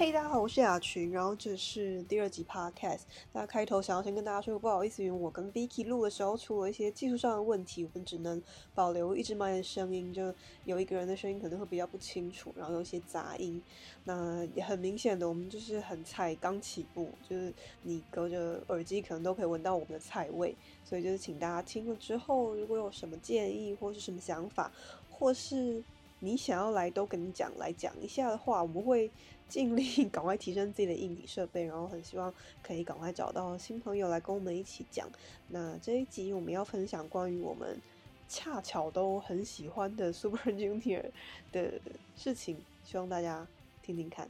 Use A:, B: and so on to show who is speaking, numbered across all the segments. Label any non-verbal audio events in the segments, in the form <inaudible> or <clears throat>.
A: 嘿，大家好，我是雅群，然后这是第二集 podcast。那开头想要先跟大家说个不好意思，因为我跟 Vicky 录的时候出了一些技术上的问题，我们只能保留一只麦的声音，就有一个人的声音可能会比较不清楚，然后有一些杂音。那也很明显的，我们就是很菜，刚起步，就是你隔着耳机可能都可以闻到我们的菜味，所以就是请大家听了之后，如果有什么建议或是什么想法，或是你想要来都跟你讲来讲一下的话，我们会。尽力赶快提升自己的硬体设备，然后很希望可以赶快找到新朋友来跟我们一起讲。那这一集我们要分享关于我们恰巧都很喜欢的 Super Junior 的事情，希望大家听听看。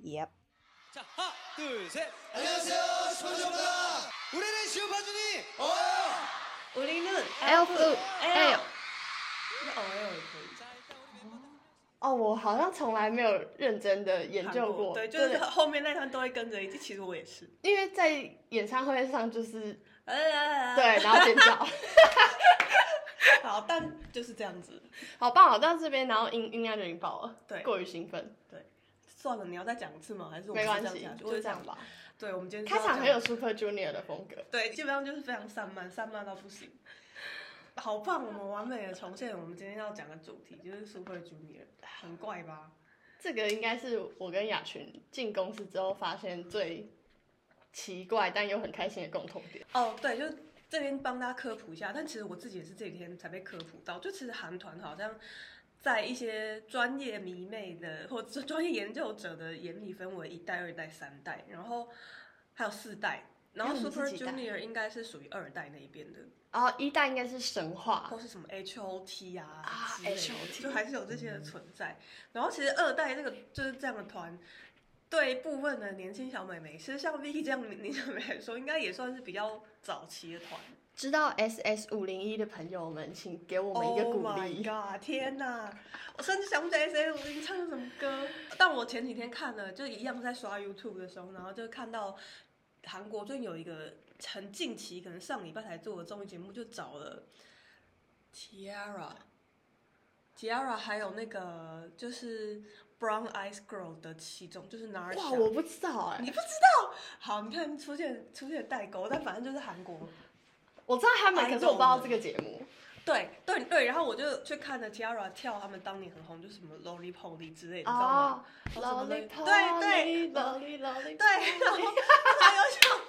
A: Yep。자하둘셋안녕하세요슈퍼주니어우리는슈퍼주니어우리는 L L L。
B: 哦，L 也可以。 哦，我好像从来没有认真的研究过，
A: 对，就是后面那段都会跟着一起。其实我也是，
B: 因为在演唱会上就是，对，然后尖叫 <laughs> <laughs>
A: 好，但就是这样子，
B: 好棒，好到这边，然后音音量就已经爆了，
A: 对，
B: 过于兴奋，
A: 对，算了，你要再讲一次吗？还是
B: 没关系，就这样吧。
A: 对，我们今天
B: 开场很有 Super Junior 的风格，
A: 对，基本上就是非常散漫，散漫到不行。好棒！我们完美的重现我们今天要讲的主题，就是 Super Junior，很怪吧？
B: 这个应该是我跟雅群进公司之后发现最奇怪但又很开心的共同点。
A: 哦，对，就这边帮大家科普一下。但其实我自己也是这几天才被科普到，就其实韩团好像在一些专业迷妹的或者专业研究者的眼里，分为一代、二代、三代，然后还有四代。然后 Super Junior 应该是属于二代那一边的。
B: 然后一代应该是神话，
A: 或是什么 H O T 啊，H O T 就还是有这些的存在。然后其实二代这个就是这样的团，对部分的年轻小美眉，其实像 Vicky 这样的年轻小美来说，应该也算是比较早期的团。
B: 知道 S S 五零一的朋友们，请给我们一个鼓励。
A: Oh my god！天哪，我甚至想不起来 S S 五零唱的什么歌。但我前几天看了，就一样在刷 YouTube 的时候，然后就看到韩国最近有一个。很近期，可能上礼拜才做的综艺节目，就找了 Tiara，Tiara 还有那个就是 Brown Eyes Girl 的其中，就是哪儿？
B: 哇，我不知道哎，
A: 你不知道？好，你看出现出现代沟，但反正就是韩国，
B: 我知道他们，可是我不知道这个节目。
A: 对对对，然后我就去看了 Tiara 跳他们当年很红，就什么 Lolly Polly 之类的，你知道吗
B: ？Lolly
A: Polly，对对
B: ，Lolly Lolly，
A: 对，<laughs> 然后还有想。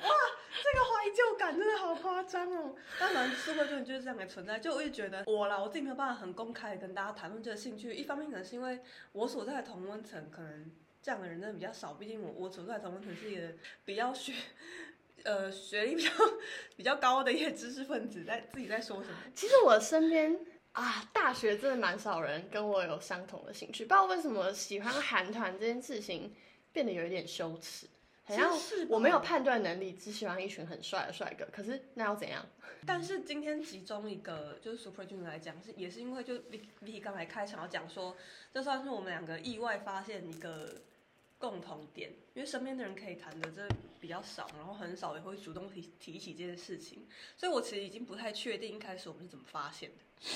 A: 哇，这个怀旧感真的好夸张哦！当然，Super Junior 就是这样的存在。就我也觉得，我啦，我自己没有办法很公开的跟大家谈论这个兴趣。一方面可能是因为我所在的同温层，可能这样的人真的比较少。毕竟我我所在的同温层是一个比较学，呃，学历比较比较高的一些知识分子，在自己在说什么。
B: 其实我身边啊，大学真的蛮少人跟我有相同的兴趣。不知道为什么喜欢韩团这件事情变得有一点羞耻。好像我没有判断能力，只喜欢一群很帅的帅哥。可是那要怎样？<laughs>
A: 但是今天集中一个就是 Super Junior 来讲，是也是因为就 V 刚才开场要讲说，这算是我们两个意外发现一个共同点，因为身边的人可以谈的这比较少，然后很少也会主动提提起这件事情，所以我其实已经不太确定一开始我们是怎么发现的。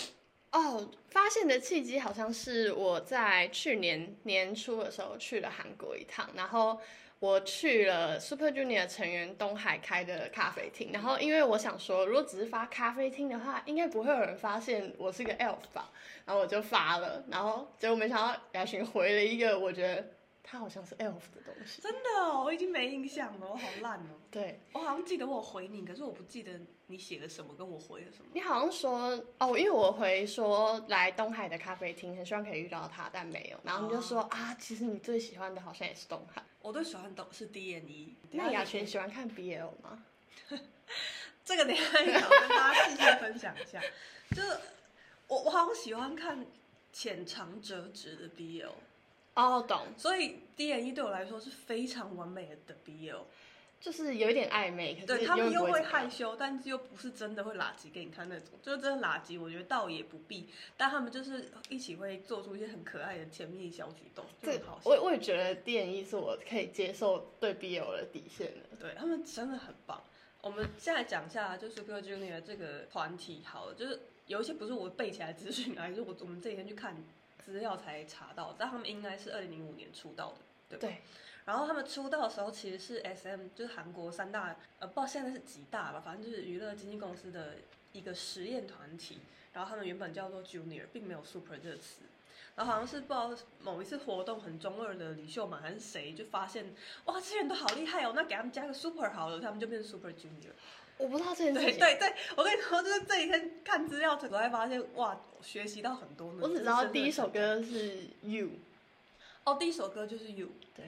B: 哦，发现的契机好像是我在去年年初的时候去了韩国一趟，然后。我去了 Super Junior 成员东海开的咖啡厅，然后因为我想说，如果只是发咖啡厅的话，应该不会有人发现我是个 elf 吧，然后我就发了，然后结果没想到雅群回了一个，我觉得他好像是 elf 的东西。
A: 真的，我已经没印象了，我好烂哦。
B: 对，
A: 我好像记得我回你，可是我不记得你写了什么，跟我回了什么。
B: 你好像说哦，因为我回说来东海的咖啡厅，很希望可以遇到他，但没有，然后你就说啊，其实你最喜欢的好像也是东海。
A: 我最喜欢的是 D N E。
B: 那雅群喜欢看 B L 吗？<laughs>
A: 这个等下要跟大家细细分享一下。就是我我好像喜欢看浅尝辄止的 B L。
B: 哦，懂。
A: 所以 D N E 对我来说是非常完美的 B L。
B: 就是有一点暧昧，
A: 对他们又会害羞，但是又不是真的会垃圾给你看那种，就是真的垃圾，我觉得倒也不必。但他们就是一起会做出一些很可爱的甜蜜小举动，这好。
B: 我我也觉得 D N E 是我可以接受对 B L 的底线的，
A: 对他们真的很棒。我们现在讲一下，就是 Super Junior 这个团体，好了，就是有一些不是我背起来资讯啊，是我我们这几天去看资料才查到，但他们应该是二零零五年出道的。对吧？
B: 对，
A: 然后他们出道的时候其实是 S M，就是韩国三大，呃，不知道现在是几大吧，反正就是娱乐经纪公司的一个实验团体。然后他们原本叫做 Junior，并没有 Super 这个词。然后好像是不知道某一次活动很中二的李秀满还是谁，就发现哇，这些人都好厉害哦，那给他们加个 Super 好了，他们就变成 Super Junior。
B: 我不知道这件事情。
A: 对对对，我跟你说，就是这几天看资料，我才发现哇，学习到很多呢。
B: 我只知道第一首歌是 You。
A: 哦，第一首歌就是 You。
B: 对。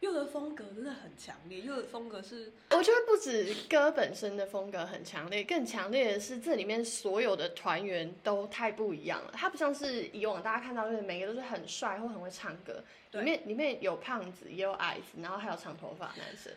A: ，You 的风格真的很强烈，，You 的风格是，
B: 我觉得不止歌本身的风格很强烈，更强烈的是这里面所有的团员都太不一样了。他不像是以往大家看到就是每个都是很帅或很会唱歌，里面里面有胖子，也有矮子，然后还有长头发男生，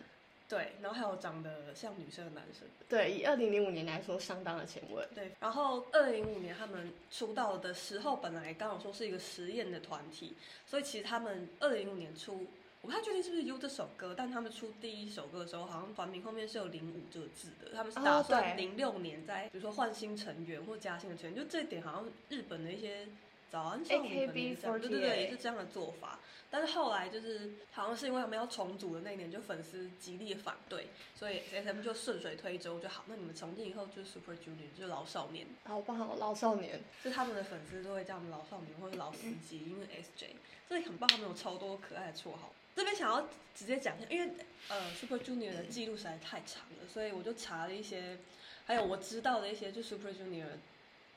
A: 对，然后还有长得像女生的男生，
B: 对，以二零零五年来说相当的前卫。
A: 对，然后二零零五年他们出道的时候，本来刚好说是一个实验的团体，所以其实他们二零零五年出。我不太确定是不是 U 这首歌，但他们出第一首歌的时候，好像团名后面是有零五这个字的。他们是打算零六年在，比如说换新成员或加新的成员，就这一点好像日本的一些早安少女可能也是这样，对对对，也是这样的做法。但是后来就是好像是因为他们要重组的那一年，就粉丝极力反对，所以 S M 就顺水推舟就好。那你们从今以后就是 Super Junior，就是老少年。
B: 好棒，老少年，
A: 就他们的粉丝都会叫他们老少年或者老司机，因为 S J，这里很棒，他们有超多可爱的绰号。这边想要直接讲一下，因为呃，Super Junior 的记录实在太长了，所以我就查了一些，还有我知道的一些，就 Super Junior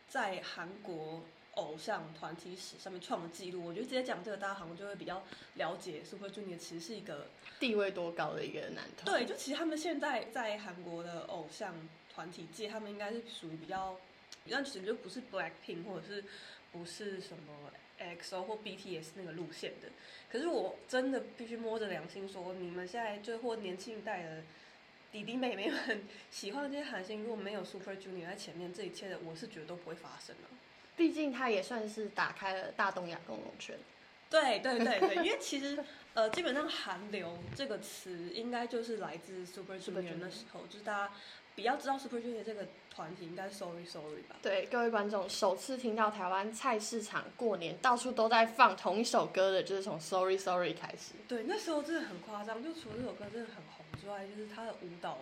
A: 在韩国偶像团体史上面创的记录。我觉得直接讲这个，大家好像就会比较了解 Super Junior 其实是一个
B: 地位多高的一个男团。
A: 对，就其实他们现在在韩国的偶像团体界，他们应该是属于比较，但其实就不是 Black Pink 或者是不是什么。XO 或 BTS 那个路线的，可是我真的必须摸着良心说，你们现在就或年轻一代的弟弟妹妹们喜欢这些韩星，如果没有 Super Junior 在前面，这一切的我是觉得都不会发生的。
B: 毕竟他也算是打开了大东亚共荣圈。
A: 对对对对，<laughs> 因为其实呃，基本上韩流这个词应该就是来自 Super Junior 那时候，就是大家。比较知道 Super Junior 这个团体应该 Sorry Sorry 吧？
B: 对，各位观众首次听到台湾菜市场过年到处都在放同一首歌的，就是从 Sorry Sorry 开始。
A: 对，那时候真的很夸张，就除了这首歌真的很红之外，就是他的舞蹈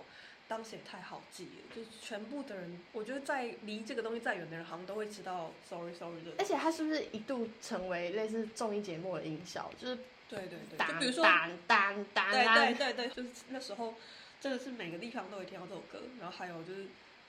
A: 当时也太好记了，就是全部的人，我觉得在离这个东西再远的人，好像都会知道 Sorry Sorry 的。
B: 而且他是不是一度成为类似综艺节目的音效？就是
A: 对对对，
B: 就
A: 比如说
B: 当当当，
A: 对对对对，就是那时候。真的是每个地方都会听到这首歌，然后还有就是，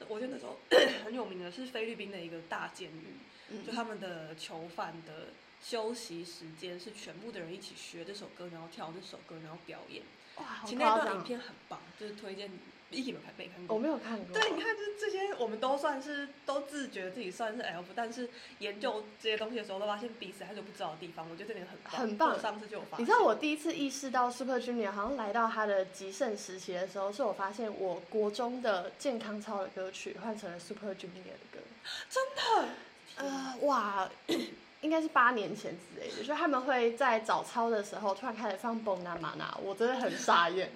A: 我觉得那时候 <clears throat> 很有名的是菲律宾的一个大监狱，就他们的囚犯的休息时间是全部的人一起学这首歌，然后跳这首歌，然后表演。
B: 哇，
A: 其实那段影片很棒，就是推荐。一起没看没看过，
B: 我没有看过。
A: 对，你看，就是这些，我们都算是都自觉自己算是 F，但是研究这些东西的时候，都发现彼此还是不知道的地方。我觉得这点很棒。
B: 很棒。
A: 上次就有发
B: 现。你知道我第一次意识到 Super Junior 好像来到他的极盛时期的时候，是我发现我国中的健康操的歌曲换成了 Super Junior 的歌。
A: 真的？
B: 呃，哇，应该是八年前之类的，就是他们会在早操的时候突然开始放《蹦娜玛娜》，我真的很傻眼。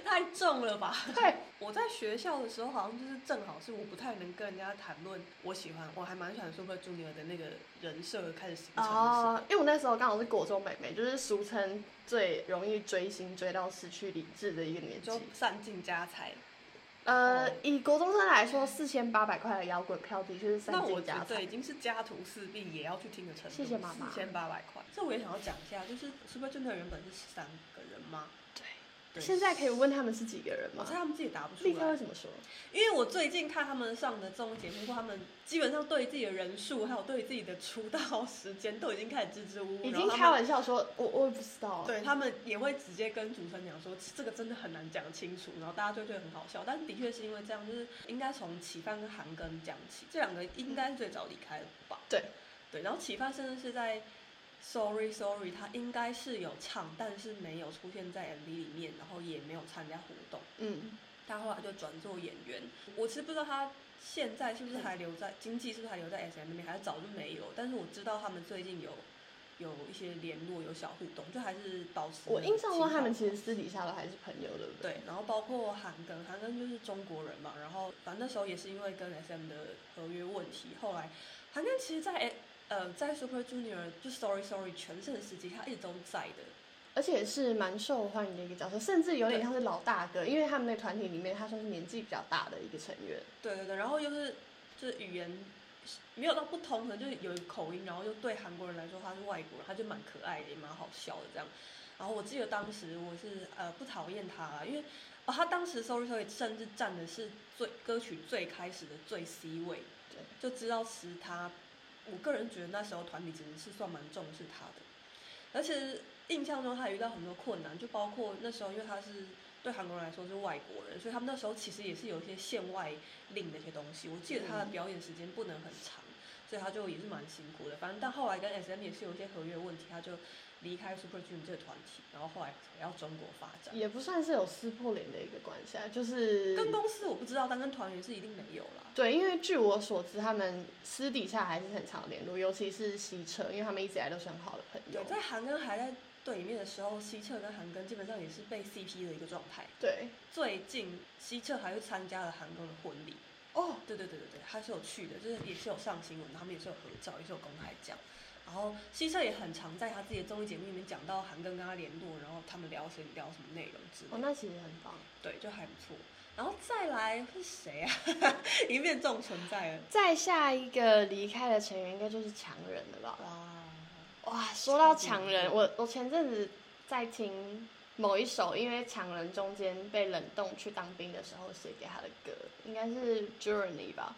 B: <laughs>
A: 太重了吧？<laughs>
B: 对，<laughs>
A: 我在学校的时候，好像就是正好是我不太能跟人家谈论我喜欢，我还蛮喜欢 Super Junior 的那个人设开始形成哦，
B: 因为我那时候刚好是国中妹妹，就是俗称最容易追星追到失去理智的一个年纪，
A: 散尽家财。
B: 呃，以国中生来说，四千八百块的摇滚票的确是散尽
A: 家财。对，已经是家徒四壁也要去听的程度。
B: 谢谢妈妈。
A: 四千八百块，这我也想要讲一下，就是 Super Junior 原本是三个人吗？
B: 现在可以问他们是几个人吗？
A: 我猜他们自己答不出来。
B: 立刻会怎么说？
A: 因为我最近看他们上的综艺节目，他们基本上对自己的人数，还有对自己的出道时间，都已经开始支支吾吾。
B: 已经开玩笑说，我我也不知道。
A: 对他们也会直接跟主持人讲说，这个真的很难讲清楚，然后大家就觉得很好笑。但是的确是因为这样，就是应该从启范跟韩庚讲起，这两个应该是最早离开的吧？
B: 对
A: 对，然后启范甚至是在。Sorry Sorry，他应该是有唱，但是没有出现在 MV 里面，然后也没有参加活动。
B: 嗯，
A: 他后来就转做演员。我其实不知道他现在是不是还留在经济，是不是还留在 SM 那边，还是早就没有。但是我知道他们最近有有一些联络，有小互动，就还是保持。
B: 我印象中他们其实私底下都还是朋友对不。
A: 对，然后包括韩庚，韩庚就是中国人嘛，然后反正那时候也是因为跟 SM 的合约问题，后来韩庚其实，在呃，在 Super Junior 就 Sorry Sorry 全盛时期，他一直都在的。
B: 而且是蛮受欢迎的一个角色，甚至有点像是老大哥，因为他们那团体里面他算是年纪比较大的一个成员。
A: 对对对，然后又是就是语言没有到不通的，就是有一口音，然后又对韩国人来说他是外国人，他就蛮可爱的，也蛮好笑的这样。然后我记得当时我是呃不讨厌他啦，因为哦他当时 Sorry Sorry 甚至站的是最歌曲最开始的最 C 位，
B: 对，
A: 就知道是他，我个人觉得那时候团体其实是算蛮重视他的，而且印象中他也遇到很多困难，就包括那时候因为他是对韩国人来说是外国人，所以他们那时候其实也是有一些限外令的一些东西。我记得他的表演时间不能很长，所以他就也是蛮辛苦的。反正但后来跟 SM 也是有一些合约问题，他就离开 Super Junior 这个团体，然后后来回到中国发展。
B: 也不算是有撕破脸的一个关系啊，就是
A: 跟公司我不知道，但跟团员是一定没有啦。
B: 对，因为据我所知，他们私底下还是很常联络，尤其是西澈，因为他们一直以来都是很好的朋友
A: 对，。在韩庚还在队里面的时候，西澈跟韩庚基本上也是被 CP 的一个状态。
B: 对，
A: 最近西澈还去参加了韩庚的婚礼。
B: 哦，
A: 对对对对对，他是有去的，就是也是有上新闻，他们也是有合照，也是有公开讲。然后西澈也很常在他自己的综艺节目里面讲到韩庚跟他联络，然后他们聊谁聊什么内容之类
B: 哦，那其实很棒。
A: 对，就还不错。然后再来是谁啊？已经变这种存在了。
B: 再下一个离开的成员应该就是强人了吧？
A: 哇，
B: 哇，说到强人，我我前阵子在听某一首，因为强人中间被冷冻去当兵的时候写给他的歌，应该是 Journey 吧。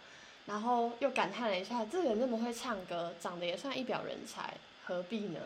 B: 然后又感叹了一下，这个人那么会唱歌，长得也算一表人才，何必呢？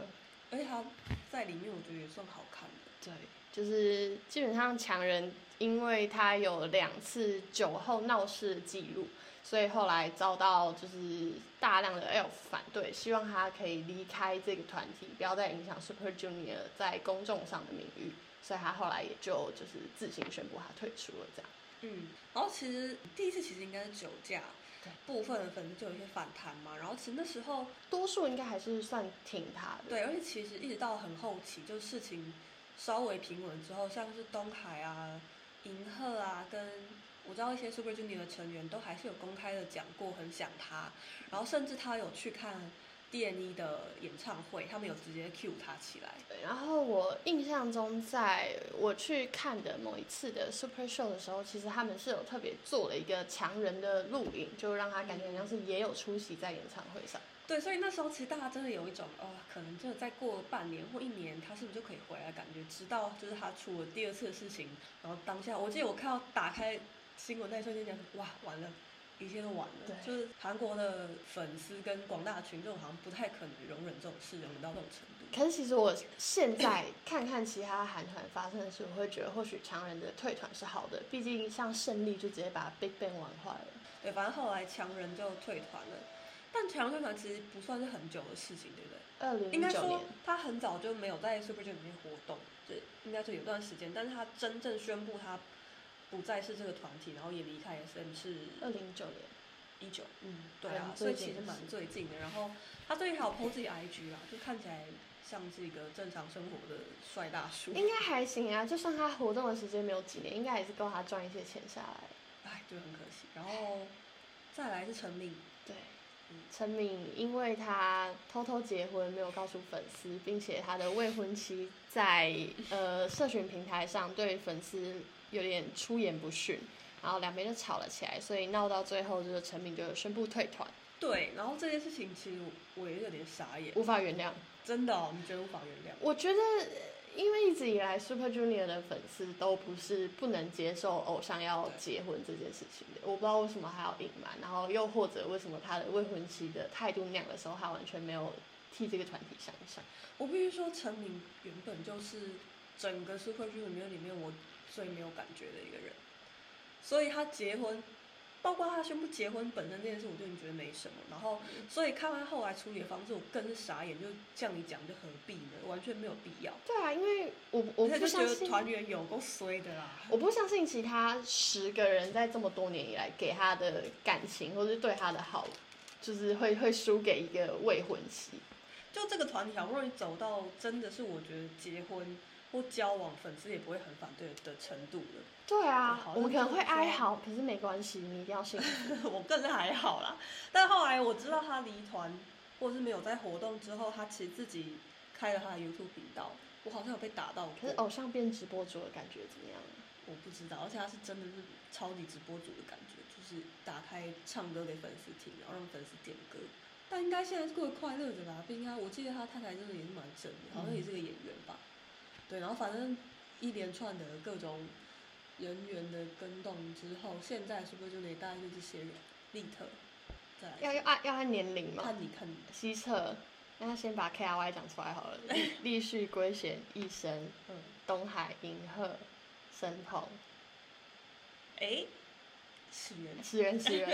A: 而且他在里面我觉得也算好看的。
B: 对，就是基本上强人，因为他有两次酒后闹事的记录，所以后来遭到就是大量的 Elf 反对，希望他可以离开这个团体，不要再影响 Super Junior 在公众上的名誉，所以他后来也就就是自行宣布他退出了这样。
A: 嗯，然后其实第一次其实应该是酒驾
B: 对，
A: 部分的粉丝就有一些反弹嘛。然后其实那时候
B: 多数应该还是算挺他的。
A: 对，而且其实一直到很后期，就事情稍微平稳之后，像是东海啊、银赫啊，跟我知道一些 Super Junior 的成员都还是有公开的讲过很想他，然后甚至他有去看 D.N.E 的演唱会，他们有直接 cue 他起来。
B: 对，然后我印象中，在我去看的某一次的 Super Show 的时候，其实他们是有特别做了一个强人的录影，就让他感觉好像是也有出席在演唱会上。
A: 对，所以那时候其实大家真的有一种哦，可能真的再过半年或一年，他是不是就可以回来的感觉？直到就是他出了第二次的事情，然后当下我记得我看到打开新闻那一瞬间，讲哇，完了，一切都完了。
B: 对
A: 就是韩国的粉丝跟广大群众好像不太可能容忍这种事，容忍到这种程度。
B: 可是其实我现在看看其他韩团发生的事，我会觉得或许强人的退团是好的，毕竟像胜利就直接把 Big Bang 玩坏了。
A: 对，反正后来强人就退团了，但强人退团其实不算是很久的事情，对不对？
B: 二零
A: 应该说他很早就没有在 Super Junior 里面活动，就应该说有段时间，但是他真正宣布他不再是这个团体，然后也离开 SM 是
B: 二零一九年。
A: 一九，嗯，对
B: 对
A: 啊，所以其实蛮最近的。然后他最近还有 PO 自己 IG 啦，就看起来像是一个正常生活的帅大叔，
B: 应该还行啊，就算他活动的时间没有几年，应该也是够他赚一些钱下来。
A: 哎，就很可惜。然后再来是陈敏，
B: 对
A: 嗯，
B: 陈敏因为他偷偷结婚，没有告诉粉丝，并且他的未婚妻在呃社群平台上对粉丝有点出言不逊，然后两边就吵了起来，所以闹到最后，就是陈敏就宣布退团，
A: 对，然后这件事情其实我我也有点傻眼，
B: 无法原谅。
A: 真的、哦，你觉得无法原谅？
B: 我觉得，因为一直以来 Super Junior 的粉丝都不是不能接受偶像要结婚这件事情的，我不知道为什么还要隐瞒，然后又或者为什么他的未婚妻的态度那样的时候，他完全没有替这个团体想一想。
A: 我必须说，陈明原本就是整个 Super Junior 里面我最没有感觉的一个人，所以他结婚，包括他宣布结婚本身这件事，我就觉得没什么。然后，所以看完后来处理的方式，我更是傻眼，就这样一讲，就何必呢？完全没有必要。
B: 对啊，因为我我不相信，
A: 得团员有够衰的啦。
B: 我不相信其他十个人在这么多年以来给他的感情或是对他的好，就是会会输给一个未婚妻。
A: 就这个团体好不容易走到真的是我觉得结婚或交往，粉丝也不会很反对的程度了。
B: 对啊，我们可能会哀嚎，可是没关系，你一定要幸福。<laughs>
A: 我更是还好啦。但后来我知道他离团或是没有在活动之后，他其实自己开了他的 YouTube 频道，我好像有被打到过
B: 可是，偶像变直播主的感觉怎么样？
A: 我不知道，而且他是真的是超级直播主的感觉，就是打开唱歌给粉丝听，然后让粉丝点歌。但应该现在是过得快乐的吧？不应该，我记得他太太真的也是蛮正的，好像也是个演员吧。对，然后反正一连串的各种人员的跟动之后，现在 Super Junior 大概就这些人，立特，再来
B: 要要按要按年龄吗？
A: 看你看你，
B: 西侧，那先把 K R Y 讲出来好了。立 <laughs> 立旭、龟贤、一生、
A: 嗯，
B: 东海、银鹤、神童、
A: 哎，始源。
B: 起源，起源。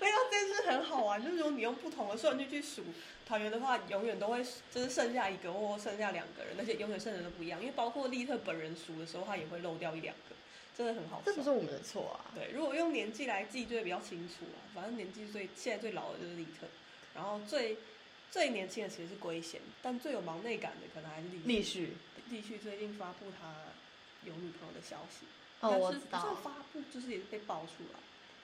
A: 没有，这件事很好玩，就是如果你用不同的顺序去数团员的话，永远都会就是剩下一个或剩下两个人，而且永远剩的都不一样。因为包括利特本人数的时候，他也会漏掉一两个，真的很好算。
B: 这不是我们的错啊。
A: 对，如果用年纪来记，就会比较清楚啊。反正年纪最现在最老的就是利特，然后最最年轻的其实是龟贤，但最有忙内感的可能还是利
B: 立旭。
A: 立旭最近发布他有女朋友的消息，
B: 哦，我知道
A: 就。发布，就是也是被爆出来。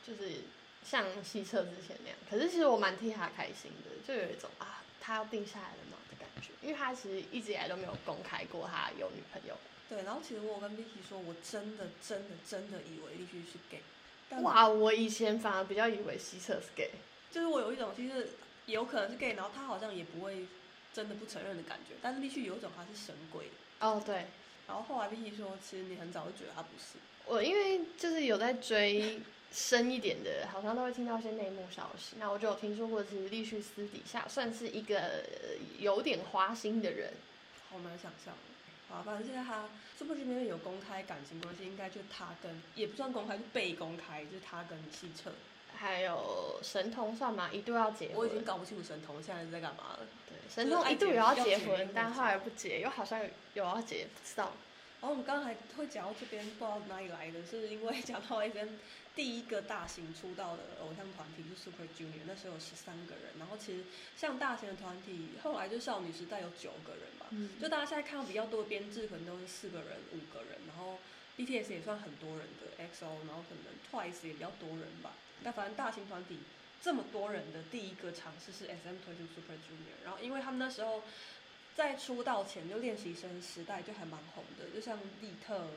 B: 就是像西侧之前那样。可是其实我蛮替他开心的，就有一种啊，他要定下来了嘛的感觉，因为他其实一直以来都没有公开过他有女朋友。
A: 对，然后其实我跟 Vicky 说，我真的真的真的以为立旭是 gay，
B: 哇，我以前反而比较以为西侧是 gay。
A: 就是我有一种其实有可能是 gay，然后他好像也不会真的不承认的感觉，但是立旭有一种他是神鬼。
B: 哦，对，
A: 然后后来 Vicky 说，其实你很早就觉得他不是。
B: 我因为就是有在追深一点的，好像都会听到一些内幕消息。那我就有听说过，其实立旭私底下算是一个呃有点花心的人。
A: 好难想象。啊，反正现在他 Super Junior 有公开感情关系，应该就他跟也不算公开，就被公开，就是他跟西澈。
B: 还有神童算吗？一度要结婚，
A: 我已经搞不清楚神童现在是在干嘛了。
B: 对神童一度有要结婚，但后来不结，又好像有要结，不知道。
A: 然后我们刚才会讲到这边，不知道哪里来的，是因为讲到 A 边第一个大型出道的偶像团体是 Super Junior，那时候有十三个人。然后其实像大型的团体，后来就少女时代有九个人吧。
B: 嗯，
A: 就大家现在看到比较多的编制，可能都是四个人、五个人，然后 BTS 也算很多人的 XO，然后可能 Twice 也比较多人吧。但反正大型团体这么多人的第一个尝试是 SM 推出 Super Junior，然后因为他们那时候在出道前就练习生时代就还蛮红的，就像利特、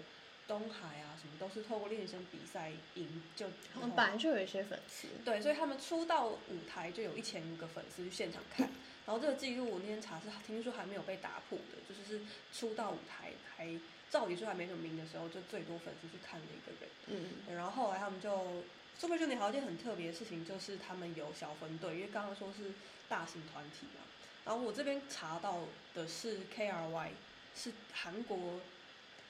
A: 东海啊什么都是透过练习生比赛赢就
B: 他们本来就有一些粉丝。
A: 对，所以他们出道舞台就有一千个粉丝去现场看，然后这个记录我那天查是听说还没有被打破的，就是是出道舞台还照理说还没什么名的时候，就最多粉丝去看的一个人。
B: 嗯，
A: 对然后后来他们就 Super Junior 还有一件很特别的事情，就是他们有小分队，因为刚刚说是大型团体嘛。然后我这边查到的是 KRY，是韩国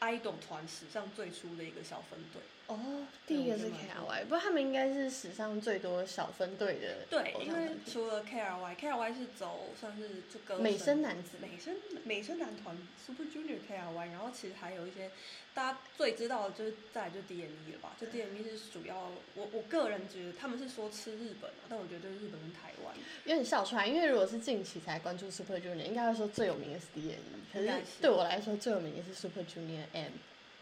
A: idol 团史上最初的一个小分队。
B: 哦，第一个是 KRY，不过他们应该是史上最多小分队的
A: 对，因为
B: 像团体
A: 除了 KRY，KRY 是走算是就歌
B: 美
A: 声
B: 声男子。
A: 美声美声男团 Super Junior KRY，然后其实还有一些大家最知道的就是再来就 DME 了吧？就 DME 是主要我我个人觉得他们是说吃日本啊，但我觉得日本跟台湾
B: 有点笑出来，因为如果是近期才关注 Super Junior，应该会说最有名的是 DNE，可是
A: 应该是
B: 对我来说最有名也是 Super Junior M。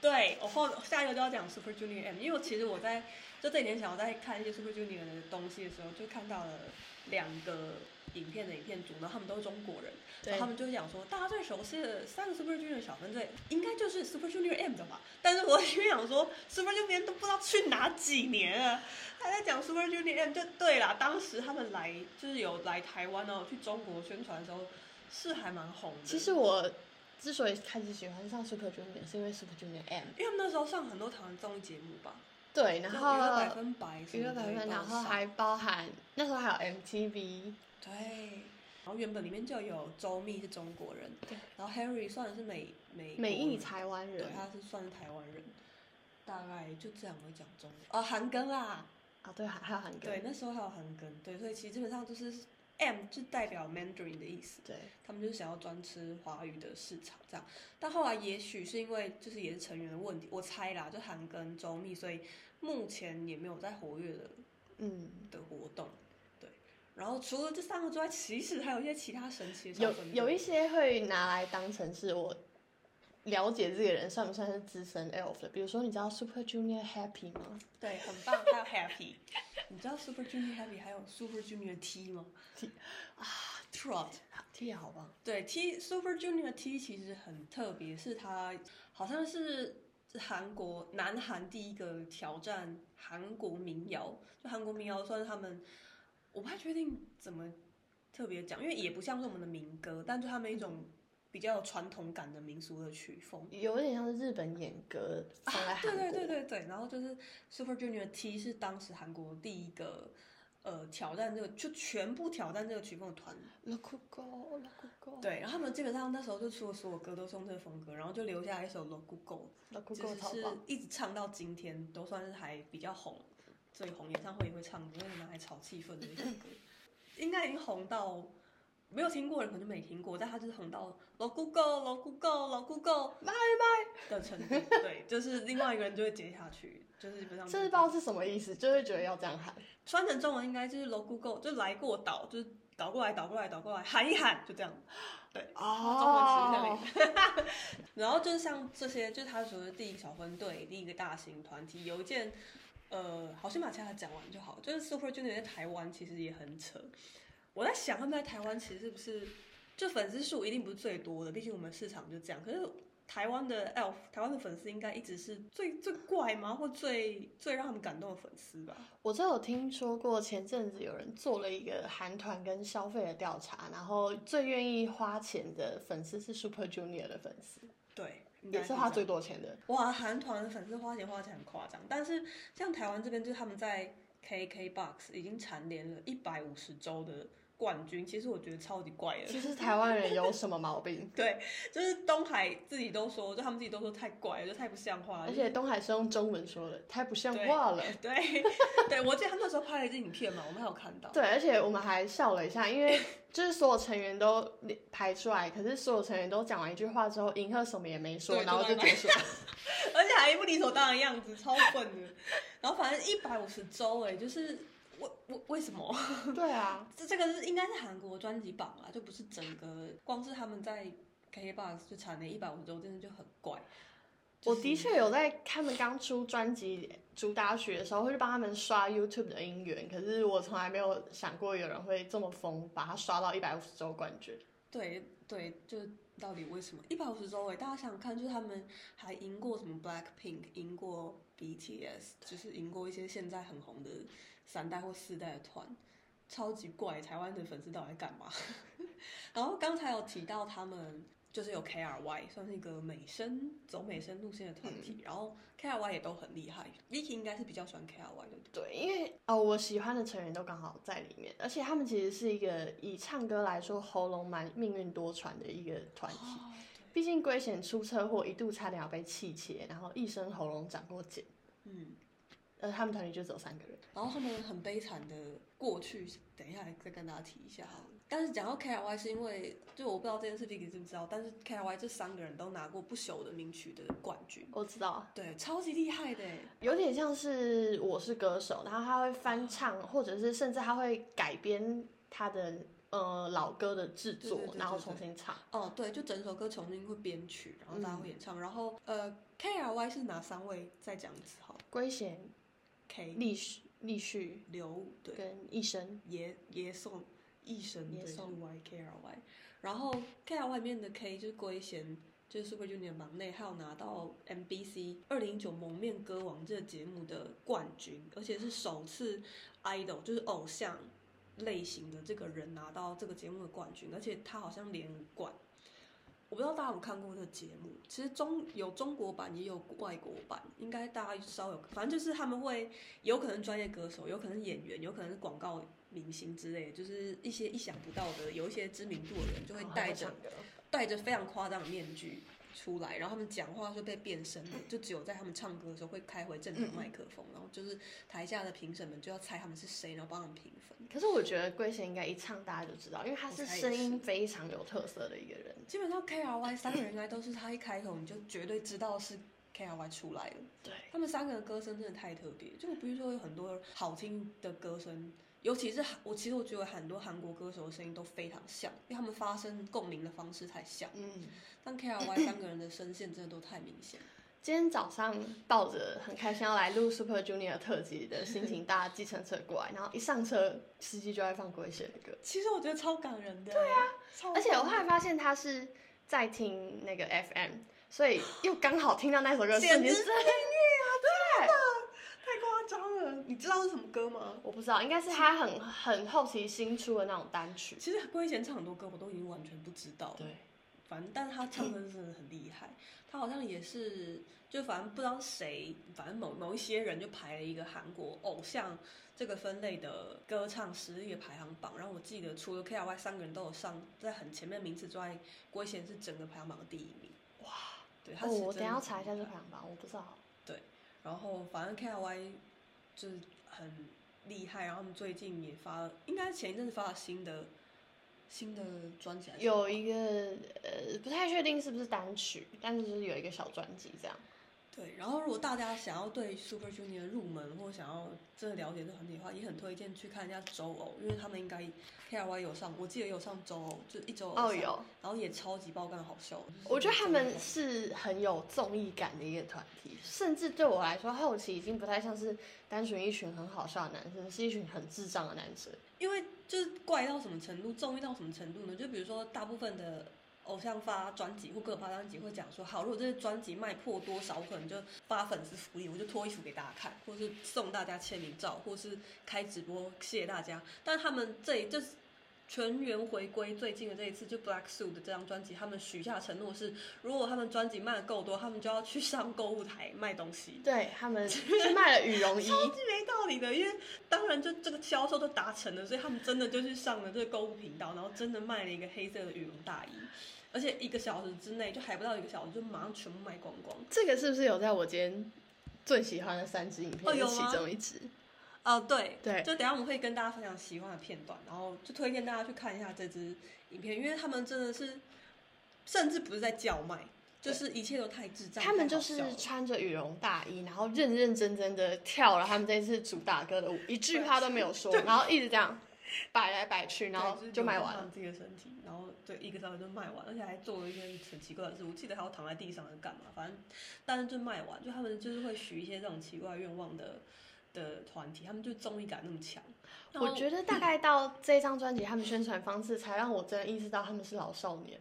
A: 对我后下一个就要讲 Super Junior M，因为我其实我在就这几年想我在看一些 Super Junior 的东西的时候，就看到了两个影片的影片组，然后他们都是中国人，然后他们就讲说，大家最熟悉的三个 Super Junior 小分队应该就是 Super Junior M 的吧？但是我心里想说，Super Junior 都不知道去哪几年了，还在讲 Super Junior M，就对啦，当时他们来就是有来台湾哦，去中国宣传的时候是还蛮红的。
B: 其实我之所以开始喜欢上 Super Junior，是因为 Super Junior M。
A: 因为他们那时候上很多台湾综艺节目吧，
B: 对，然
A: 后娱乐百分百什
B: 娱乐百分，然后还包含那时候还有 MTV。
A: 对，然后原本里面就有周密是中国人，
B: 对，
A: 然后 Harry 算是美美
B: 美裔台湾人
A: 对，他是算是台湾人，大概就这样会讲中文哦，韩庚啦，
B: 啊，对，还还有韩庚。
A: 对，那时候还有韩庚，对，所以其实基本上就是 M 就代表 Mandarin 的意思，
B: 对。
A: 他们就是想要专吃华语的市场这样，但后来也许是因为就是也是成员的问题，我猜啦，就韩庚、周密，所以目前也没有在活跃的
B: 嗯，
A: 的活动，对。然后除了这三个之外，其实还有一些其他神奇的小
B: 有有一些会拿来当成是我了解这个人算不算是资深 elf 的，比如说你知道 Super Junior Happy 吗？
A: 对，很棒，还有 Happy，你知道 Super Junior Happy 还有 Super Junior T 吗？T 啊，Trot
B: T 也好棒。
A: 对 T Super Junior T 其实很特别，是它好像是韩国南韩第一个挑战韩国民谣，就韩国民谣算是他们，我不太确定怎么特别讲，因为也不像是我们的民歌，但就他们一种。比较有传统感的民俗的曲风，
B: 有点像是日本演歌放在韩
A: 国。对对对对对，然后就是 Super Junior T 是当时韩国第一个呃挑战这个，就全部挑战这个曲风的团。对，然后他们基本上那时候就出了所有歌都是用这个风格，然后就留下一首 Logo Go，就是一直唱到今天都算是还比较红，最红演唱会也会唱，因为拿来炒气氛的一首歌，应该已经红到。没有听过人可能就没听过，但他就是红到老 Google 老 Google 老 Google <laughs>
B: 拜拜
A: 的程度，对，<laughs> 就是另外一个人就会接下去，就是基本上。
B: 这不知道是什么意思，就会觉得要这样喊。
A: 翻成中文应该就是老 Google，就来过倒，就是倒过来倒过来倒过来喊一喊，就这样。对，哦。<laughs> 然后就是像这些，就是他属于第一个小分队，第一个大型团体。有一件，呃，好，先把其他讲完就好。就是 Super Junior 在台湾其实也很扯。我在想，他们在台湾其实是不是就粉丝数一定不是最多的？毕竟我们市场就这样。可是台湾的 ELF，台湾的粉丝应该一直是最最怪吗？或最最让他们感动的粉丝吧？
B: 我这有听说过，前阵子有人做了一个韩团跟消费的调查，然后最愿意花钱的粉丝是 Super Junior 的粉丝，
A: 对，
B: 也是花最多钱的。
A: 哇，韩团的粉丝花钱花钱很夸张，但是像台湾这边，就是他们在 KKBOX 已经蝉联了一百五十周的。冠军其实我觉得超级怪的。
B: 其实台湾人有什么毛病？<laughs>
A: 对，就是东海自己都说，就他们自己都说太怪了，就太不像话了。
B: 而且东海是用中文说的，太不像话了。
A: 对，<laughs> 对我记得他那时候拍了一支影片嘛，我们还有看到。
B: 对，而且我们还笑了一下，因为就是所有成员都排出来，可是所有成员都讲完一句话之后，银赫什么也没说，然后就结束了。<laughs>
A: 而且还一副理所当然的样子，超笨的。然后反正一百五十周，哎，就是。为为为什么？<laughs>
B: 对啊，<laughs>
A: 这这个是应该是韩国专辑榜啊，就不是整个，光是他们在 KKBOX 就蝉联一百五十周，真的就很怪。
B: 我的确有在他们刚出专辑主打曲的时候，会去帮他们刷 YouTube 的音源，可是我从来没有想过有人会这么疯，把它刷到一百五十周冠军。
A: 对对，就到底为什么一百五十周？哎，大家想想看，就是他们还赢过什么 Black Pink，赢过 BTS，就是赢过一些现在很红的。三代或四代的团，超级怪！台湾的粉丝到底在干嘛？<laughs> 然后刚才有提到他们就是有 K R Y，算是一个美声走美声路线的团体。然后 K R Y 也都很厉害，Vicky 应该是比较喜欢 K R Y 的。
B: 对，因为哦，我喜欢的成员都刚好在里面，而且他们其实是一个以唱歌来说喉咙蛮命运多舛的一个团体。毕竟龟贤出车祸，一度差点要被气切，然后一生喉咙长过茧。嗯。呃，他们团里就只有三个人，
A: 然后他们很悲惨的过去，等一下再跟大家提一下。但是讲到 K R Y 是因为，就我不知道这件事情你知不知道，但是 K R Y 这三个人都拿过不朽的名曲的冠军。
B: 我知道，
A: 对，超级厉害的，
B: 有点像是我是歌手，然后他会翻唱，或者是甚至他会改编他的呃老歌的制作，然后重新唱。
A: 哦，对，就整首歌重新会编曲，然后大家会演唱。然后呃，K R Y 是哪三位？再讲一次哈。
B: 龟贤。
A: K
B: 立续立续
A: 刘对
B: 跟一生
A: 爷爷送一生对是 Y K R Y，然后 K R Y 里面的 K 就是龟贤，就是 Super Junior 榜内还有拿到 M B C 二零一九蒙面歌王这个节目的冠军，而且是首次 idol 就是偶像类型的这个人拿到这个节目的冠军，而且他好像连冠。我不知道大家有看过这个节目，其实中有中国版也有外国版，应该大家稍有，反正就是他们会有可能专业歌手，有可能演员，有可能是广告明星之类，就是一些意想不到的，有一些知名度的人就会戴着戴着非常夸张的面具。出来，然后他们讲话就被变声了，就只有在他们唱歌的时候会开回正常麦克风，然后就是台下的评审们就要猜他们是谁，然后帮他们评分。
B: 可是我觉得龟贤应该一唱大家就知道，因为他是声音非常有特色的一个人。
A: 基本上 K R Y 三个人应该都是他一开口你就绝对知道是 K R Y 出来了。
B: 对，
A: 他们三个的歌声真的太特别，就比如说有很多好听的歌声。尤其是韩，我其实我觉得很多韩国歌手的声音都非常像，因为他们发声共鸣的方式太像。嗯，但 <coughs> K R Y 三个人的声线真的都太明显。
B: 今天早上抱着很开心要来录 Super Junior 特辑的心情搭计程车过来，然后一上车，司机就在放龟贤的歌。
A: 其实我觉得超感人的。对啊，
B: 而且我后来发现他是在听那个 FM，所以又刚好听到那首歌，<laughs>
A: 简直是音。你知道是什么歌吗？
B: 我不知道，应该是他很很好奇新出的那种单曲。
A: 其实龟贤唱很多歌，我都已经完全不知道。
B: 对。
A: 反正，但是他唱歌真的很厉害。他好像也是，就反正不知道谁，反正某某一些人就排了一个韩国偶像这个分类的歌唱实力的排行榜。然后我记得，除了 K R Y 三个人都有上在很前面名次之外，郭贤是整个排行榜的第一名。哇！对，他
B: 我等下查一下这排行榜，我不知道。
A: 对，然后反正 K R Y 就是很厉害，然后他们最近也发了，应该前一阵子发了新的。新的专辑
B: 有一个呃，不太确定是不是单曲，但是就是有一个小专辑这样。
A: 对，然后如果大家想要对 Super Junior 入门，或想要真的了解这团体的话，也很推荐去看一下周欧，因为他们应该 K R Y 有上，我记得有上周欧，就一周
B: 哦有，
A: 然后也超级爆肝好笑。
B: 我觉得他们是很有综艺感的一个团体，甚至对我来说，后期已经不太像是单纯一群很好笑的男生，是一群很智障的男生。
A: 因为就是怪到什么程度，综艺到什么程度呢？就比如说大部分的。偶像发专辑或个人发专辑会讲说，好，如果这些专辑卖破多少，我可能就发粉丝福利，我就脱衣服给大家看，或是送大家签名照，或是开直播，谢谢大家。但他们这就是全员回归最近的这一次，就 Black Suit 的这张专辑，他们许下承诺是，如果他们专辑卖的够多，他们就要去上购物台卖东西。
B: 对他们去卖了羽绒衣，超
A: 级没道理的，因为当然就这个销售都达成了，所以他们真的就去上了这个购物频道，然后真的卖了一个黑色的羽绒大衣。而且一个小时之内就还不到一个小时，就马上全部卖光光。
B: 这个是不是有在我今天最喜欢的三支影片的其中一支？
A: 哦，对
B: 对，
A: 就等下我们会跟大家分享喜欢的片段，然后就推荐大家去看一下这支影片，因为他们真的是，甚至不是在叫卖，就是一切都太智障。
B: 他们就是穿着羽绒大衣，然后认认真真的跳了他们这次主打歌的舞，一句话都没有说，然后一直这样。<laughs> 摆来摆去，然后就卖完
A: 了。自己的身体，然后对一个小时就卖完，而且还做了一件很奇怪的事。我记得还要躺在地上是干嘛？反正，但是就卖完。就他们就是会许一些这种奇怪愿望的的团体，他们就综艺感那么强。
B: 我觉得大概到这张专辑，他们宣传方式才让我真的意识到他们是老少年，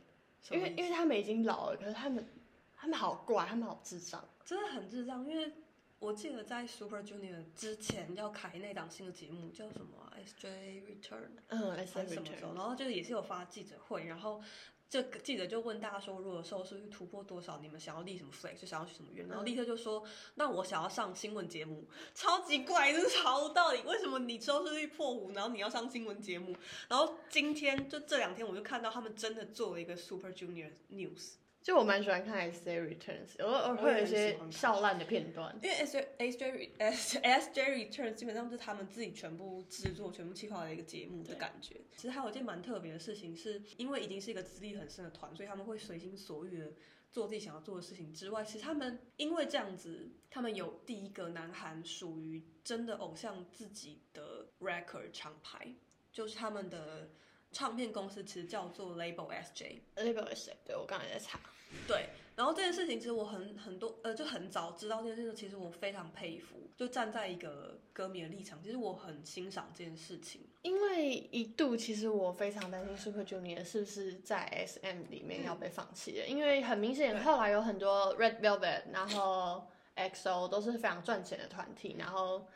B: 因为因为他们已经老了，可是他们他们好怪，他们好智障，
A: 真的很智障，因为。我记得在 Super Junior 之前要开那档新的节目叫什么 SJ Return，
B: 嗯，SJ
A: Return，然后就是也是有发记者会，然后这个记者就问大家说，如果收视率突破多少，你们想要立什么 flag，就想要去什么愿，然后立刻就说，那我想要上新闻节目，超级怪，真是毫无道理，为什么你收视率破五，然后你要上新闻节目？然后今天就这两天我就看到他们真的做了一个 Super Junior News。
B: 就我蛮喜欢看 S J Returns，偶尔会有一些笑烂的片段。
A: 因为 <laughs> S J S J S S J Returns 基本上是他们自己全部制作、全部企划的一个节目的感觉。其实还有一件蛮特别的事情，是因为已经是一个资历很深的团，所以他们会随心所欲的做自己想要做的事情。之外，其实他们因为这样子，他们有第一个南韩属于真的偶像自己的 record 厂牌，就是他们的。唱片公司其实叫做 Label SJ，Label
B: SJ，对我刚才在查。
A: 对，然后这件事情其实我很很多呃就很早知道这件事情，其实我非常佩服，就站在一个歌迷的立场，其实我很欣赏这件事情。
B: 因为一度其实我非常担心 Super Junior 是不是在 SM 里面要被放弃了，因为很明显后来有很多 Red Velvet，然后 XO 都是非常赚钱的团体，然后。